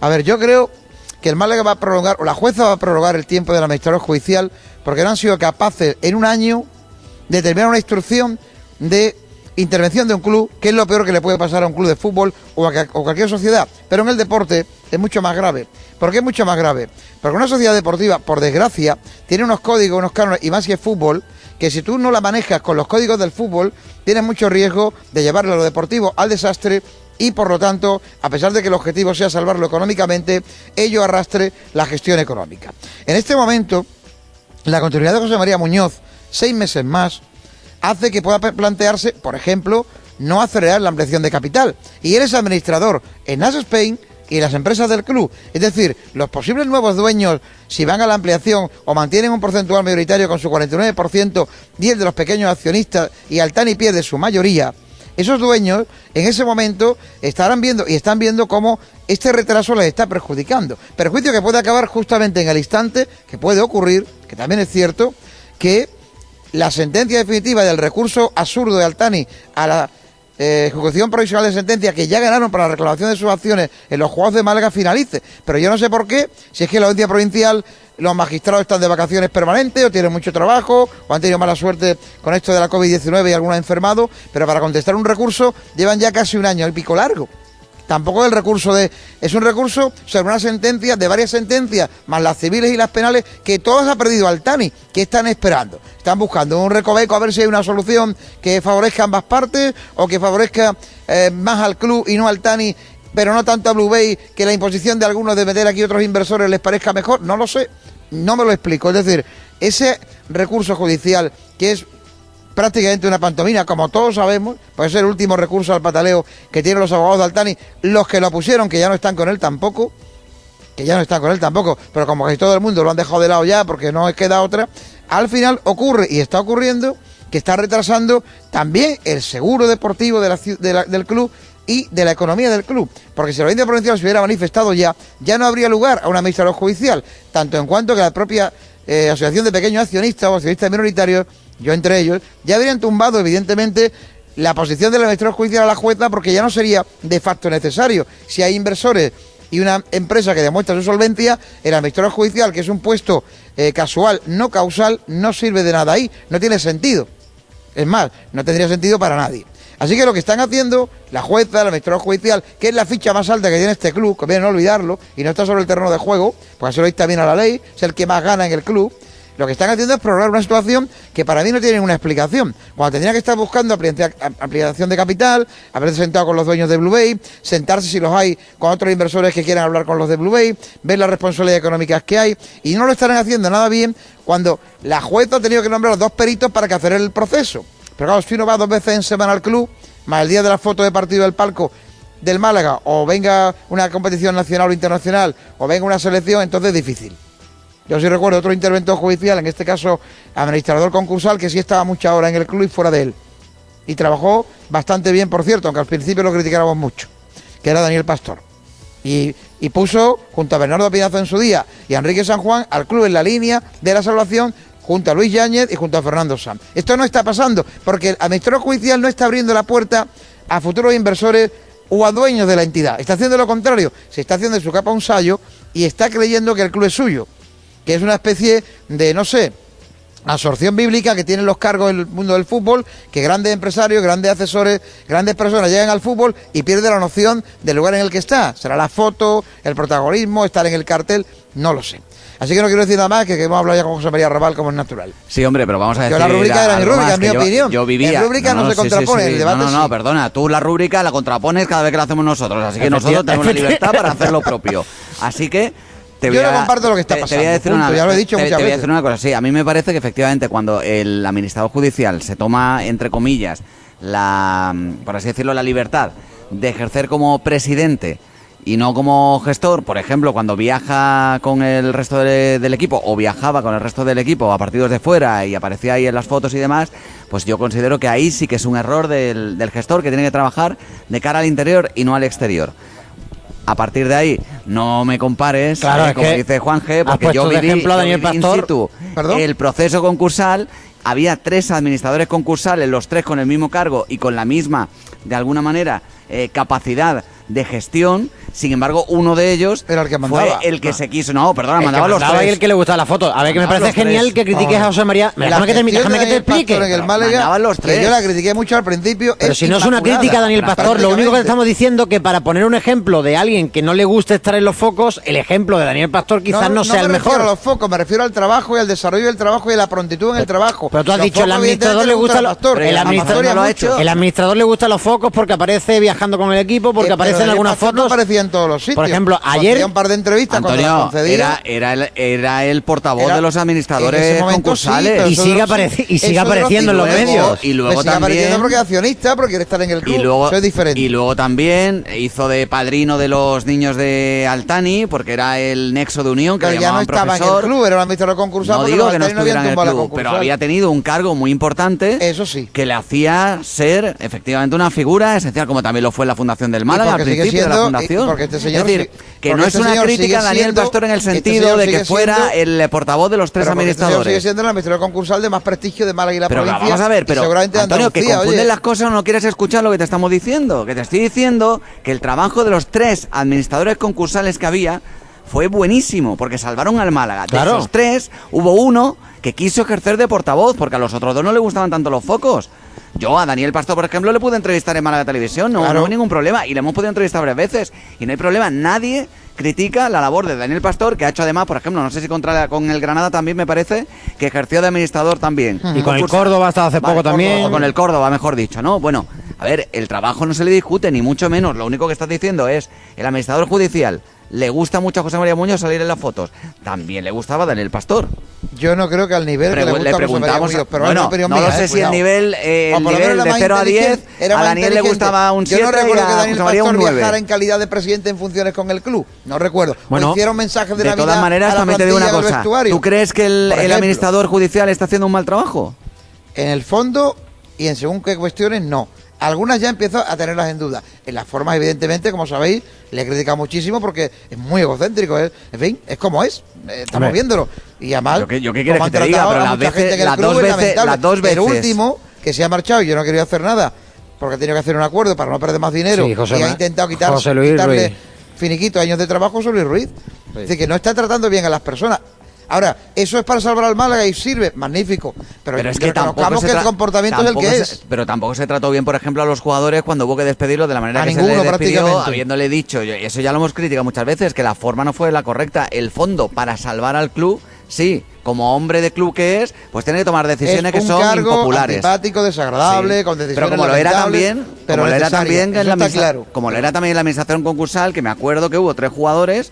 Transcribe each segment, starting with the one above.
A ver, yo creo que el Málaga va a prolongar, o la jueza va a prolongar el tiempo de la administración judicial, porque no han sido capaces en un año de terminar una instrucción de intervención de un club, que es lo peor que le puede pasar a un club de fútbol o a, cualquier sociedad. Pero en el deporte es mucho más grave. ¿Por qué es mucho más grave? Porque una sociedad deportiva, por desgracia, tiene unos códigos, unos cánones, y más que fútbol, que si tú no la manejas con los códigos del fútbol, tienes mucho riesgo de llevarlo a lo deportivo al desastre y por lo tanto, a pesar de que el objetivo sea salvarlo económicamente, ello arrastre la gestión económica. En este momento, la continuidad de José María Muñoz, seis meses más, hace que pueda plantearse, por ejemplo, no acelerar la ampliación de capital. Y él es administrador en Nas Spain y las empresas del club. Es decir, los posibles nuevos dueños, si van a la ampliación o mantienen un porcentual mayoritario con su 49% y el de los pequeños accionistas y al tan y pie de su mayoría, esos dueños en ese momento estarán viendo y están viendo cómo este retraso les está perjudicando. Perjuicio que puede acabar justamente en el instante, que puede ocurrir, que también es cierto, que la sentencia definitiva del recurso absurdo de Altani a la eh, ejecución provisional de sentencia que ya ganaron para la reclamación de sus acciones en los juegos de Málaga finalice. Pero yo no sé por qué, si es que la audiencia provincial, los magistrados están de vacaciones permanentes o tienen mucho trabajo o han tenido mala suerte con esto de la COVID-19 y algunos enfermado, pero para contestar un recurso llevan ya casi un año, el pico largo. Tampoco es el recurso de. Es un recurso sobre una sentencia, de varias sentencias, más las civiles y las penales, que todas ha perdido Altani. ¿Qué están esperando? Están buscando un recoveco a ver si hay una solución que favorezca ambas partes o que favorezca eh, más al club y no al Tani, pero no tanto a Blue Bay, que la imposición de algunos de meter aquí otros inversores les parezca mejor. No lo sé, no me lo explico. Es decir, ese recurso judicial que es prácticamente una pantomina, como todos sabemos, pues es el último recurso al pataleo que tienen los abogados de Altani, los que lo pusieron, que ya no están con él tampoco, que ya no están con él tampoco, pero como casi todo el mundo lo han dejado de lado ya porque no queda otra, al final ocurre y está ocurriendo que está retrasando también el seguro deportivo del club y de la economía del club. Porque si la audiencia provincial se hubiera manifestado ya, ya no habría lugar a una administración judicial, tanto en cuanto que la propia eh, Asociación de Pequeños Accionistas o Accionistas Minoritarios yo entre ellos, ya habrían tumbado, evidentemente, la posición de la administración judicial a la jueza porque ya no sería de facto necesario. Si hay inversores y una empresa que demuestra su solvencia, el administrador judicial, que es un puesto eh, casual, no causal, no sirve de nada ahí, no tiene sentido. Es más, no tendría sentido para nadie. Así que lo que están haciendo la jueza, el administrador judicial, que es la ficha más alta que tiene este club, que viene no olvidarlo, y no está sobre el terreno de juego, porque así lo dicta bien a la ley, es el que más gana en el club, lo que están haciendo es prorrogar una situación que para mí no tiene ninguna explicación. Cuando tendría que estar buscando ampliación de capital, haberse sentado con los dueños de Blue Bay, sentarse si los hay con otros inversores que quieran hablar con los de Blue Bay, ver las responsabilidades económicas que hay, y no lo estarán haciendo nada bien cuando la jueza ha tenido que nombrar a dos peritos para que hacer el proceso. Pero claro, si uno va dos veces en semana al club, más el día de la foto de partido del palco del Málaga, o venga una competición nacional o internacional, o venga una selección, entonces es difícil. Yo sí recuerdo otro interventor judicial, en este caso administrador concursal, que sí estaba mucha hora en el club y fuera de él. Y trabajó bastante bien, por cierto, aunque al principio lo criticáramos mucho, que era Daniel Pastor. Y, puso, junto a Bernardo Pinazo en su día y a Enrique San Juan, al club en la línea de la salvación, junto a Luis Yáñez y junto a Fernando Sam. Esto no está pasando, porque el administrador judicial no está abriendo la puerta a futuros inversores o a dueños de la entidad. Está haciendo lo contrario, se está haciendo de su capa un sallo y está creyendo que el club es suyo que es una especie de, no sé, absorción bíblica que tienen los cargos del mundo del fútbol, que grandes empresarios, grandes asesores, grandes personas llegan al fútbol y pierden la noción del lugar en el que está. Será la foto, el protagonismo, estar en el cartel, no lo sé. Así que no quiero decir nada más que, que hemos hablado ya con José María Raval como es natural. Sí, hombre, pero vamos a decir... Yo la rúbrica era mi rúbrica, en mi opinión. Yo vivía... La rúbrica no, se contrapone, el debate No, no, no, perdona, tú la rúbrica la contrapones cada vez que la hacemos nosotros, así que nosotros tenemos la libertad para hacer lo propio. Así que yo no comparto lo que está pasando. Te, voy a decir una, ya lo he dicho te, muchas voy a decir una cosa. Sí, a mí me parece que efectivamente cuando el administrador judicial se toma, entre comillas, la, por así decirlo, la libertad de ejercer como presidente y no como gestor, por ejemplo, cuando viaja con el resto del equipo o viajaba con el resto del equipo a partidos de fuera y aparecía ahí en las fotos y demás, pues yo considero que ahí sí que es un error del, del gestor que tiene que trabajar de cara al interior y no al exterior. A partir de ahí, no me compares, claro, eh, como dice Juan G, porque yo viví, ejemplo, Daniel Pastor, el proceso concursal. Había tres administradores concursales, los tres con el mismo cargo y con la misma, de alguna manera, eh, capacidad de gestión Sin embargo, uno de ellos Era el que fue mandaba. el que se quiso. No, perdona, El que mandaba los mandaba y tres. el que le gustaba la foto. A ver, que me Mandaba parece los genial tres. que critiques a José María. Déjame que, termine, gestión déjame de que te explique. en el Málaga, mandaban los que tres. yo la critiqué mucho al principio. Pero si no es una inmaculada, crítica, Daniel Pastor, lo único que te prácticamente. estamos diciendo que para poner un ejemplo de alguien que no le gusta estar en los focos, el ejemplo de Daniel Pastor quizás no, sea el me refiero mejor. a los focos, me refiero al trabajo y al desarrollo del trabajo y a la prontitud en el trabajo. Pero tú has Los dicho, el focos, administrador le evidentemente, gusta al lo- Pastor, Pero el a administrador Pastor no lo ha mucho. hecho. El administrador le gustan los focos porque aparece viajando con el equipo, porque Eh, aparece en Daniel algunas Pastor fotos. En todos los sitios. Por ejemplo, ayer- un par de entrevistas cuando Antonio, concedía. era, era, el, era el portavoz Era- de los en administradores momento sí, concursales. pero Y sigue los- y sigue apareciendo en los luego- medios. Y luego sigue apareciendo también- porque es accionista, porque quiere estar en el club. Y luego, eso es diferente. y luego también hizo de padrino de los niños de Altani, porque era el nexo de unión, que pero le ya no llamaban estaba en profesor. el club, era un administrador concursal. no digo que no estuviera en el club, pero había tenido un cargo muy importante Eso sí. que le hacía ser efectivamente una figura esencial, como también lo fue en la fundación del Málaga al principio de la siendo- fundación. Porque este señor es decir, que no este es una señor crítica a Daniel siendo- Pastor en el este sentido señor de que fuera siendo- el portavoz de los tres este administradores. sigue siendo el administrador concursal de más prestigio de Málaga y la Pero provincia. vamos a ver, pero Antonio, que confunden las cosas o no quieres escuchar lo que te estamos diciendo. Que te estoy diciendo que el trabajo de los tres administradores concursales que había fue buenísimo, porque salvaron al Málaga. Claro. De esos tres, hubo uno que quiso ejercer de portavoz, porque a los otros dos no le gustaban tanto los focos. Yo a Daniel Pastor, por ejemplo, le pude entrevistar en Málaga Televisión, no, Claro. no hubo ningún problema, y le hemos podido entrevistar varias veces, y no hay problema, nadie critica la labor de Daniel Pastor, que ha hecho además, por ejemplo, no sé si contra la- con el Granada también me parece, que ejerció de administrador también. Y con el. Córdoba hasta hace Vale, poco también. O con el Córdoba, mejor dicho, ¿no? Bueno, a ver, el trabajo no se le discute, ni mucho menos. Lo único que estás diciendo es, el administrador judicial le gusta mucho a José María Muñoz salir en las fotos. También le gustaba Daniel Pastor. Yo no creo que al nivel que Pregu- le gusta le María preguntamos, Muñoz, pero bueno, no mía, sé eh, si el nivel, eh, el de era más 0 a 10, inteligente, era a Daniel le gustaba un 7 Yo no recuerdo que Daniel Pastor 9. viajara en calidad de presidente en funciones con el club. No recuerdo. Bueno, o hicieron mensajes de, De Navidad todas maneras, a la también te digo una cosa. ¿Tú crees que el, administrador judicial está haciendo un mal trabajo? En el fondo y en según qué cuestiones, no. Algunas ya empiezo a tenerlas en duda. En las formas, evidentemente, como sabéis, le he criticado muchísimo porque es muy egocéntrico. ¿eh? En fin, es como es. Eh, Estamos viéndolo. Y además, Yo qué- yo qué quieres que te diga, tratado pero a las veces- dos es veces- lamentable. las dos El último, que se ha marchado y yo no quería hacer nada porque he tenido que hacer un acuerdo para no perder más dinero Sí, José y ha intentado quitar, Luis quitarle Ruiz. finiquito años de trabajo sobre Ruiz. Es decir, que no está tratando bien a las personas. Ahora, eso es para salvar al Málaga y sirve, magnífico. Pero, Pero es que tampoco se que el comportamiento es el que se- es. Pero tampoco se trató bien, por ejemplo, a los jugadores cuando hubo que despedirlos de la manera A que ninguno, se les despidió, habiéndole dicho, y eso ya lo hemos criticado muchas veces, que la forma no fue la correcta. El fondo para salvar al club, sí, como hombre de club que es, pues tiene que tomar decisiones es que son cargo impopulares. antipático, desagradable, Sí. con decisiones pero como lo era también pero como lo era también en la claro. como lo era también en la administración concursal que me acuerdo que hubo tres jugadores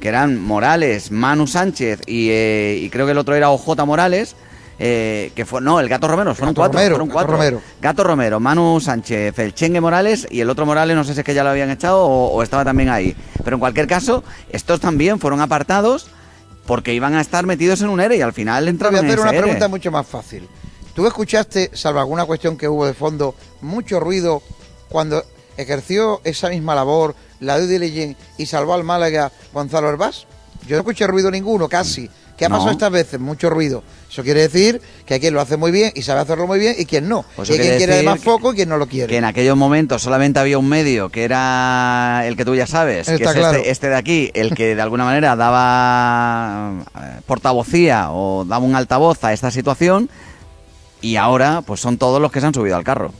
que eran Morales Manu Sánchez y, eh, y creo que el otro era OJ Morales eh, que fue no el Gato Romero fueron Gato cuatro Romero, fueron Gato cuatro Romero. Gato Romero Manu Sánchez el Chengue Morales y el otro Morales no sé si es que ya lo habían echado o, o estaba también ahí pero en cualquier caso estos también fueron apartados porque iban a estar metidos en un ERE y al final Te voy entraron a hacer una ERE. pregunta mucho más fácil. ¿Tú escuchaste, salvo alguna cuestión que hubo de fondo, mucho ruido cuando ejerció esa misma labor, la due diligence, y salvó al Málaga Gonzalo Herbás? Yo no escuché ruido ninguno, casi. ¿Qué ha No. pasado estas veces? Mucho ruido. Eso quiere decir que hay quien lo hace muy bien y sabe hacerlo muy bien y quien no. Pues y hay quien quiere además foco y quien no lo quiere. que en aquellos momentos solamente había un medio que era el que tú ya sabes, que es claro. este, este de aquí, el que de alguna manera daba eh, portavocía o daba un altavoz a esta situación y ahora pues son todos los que se han subido al carro.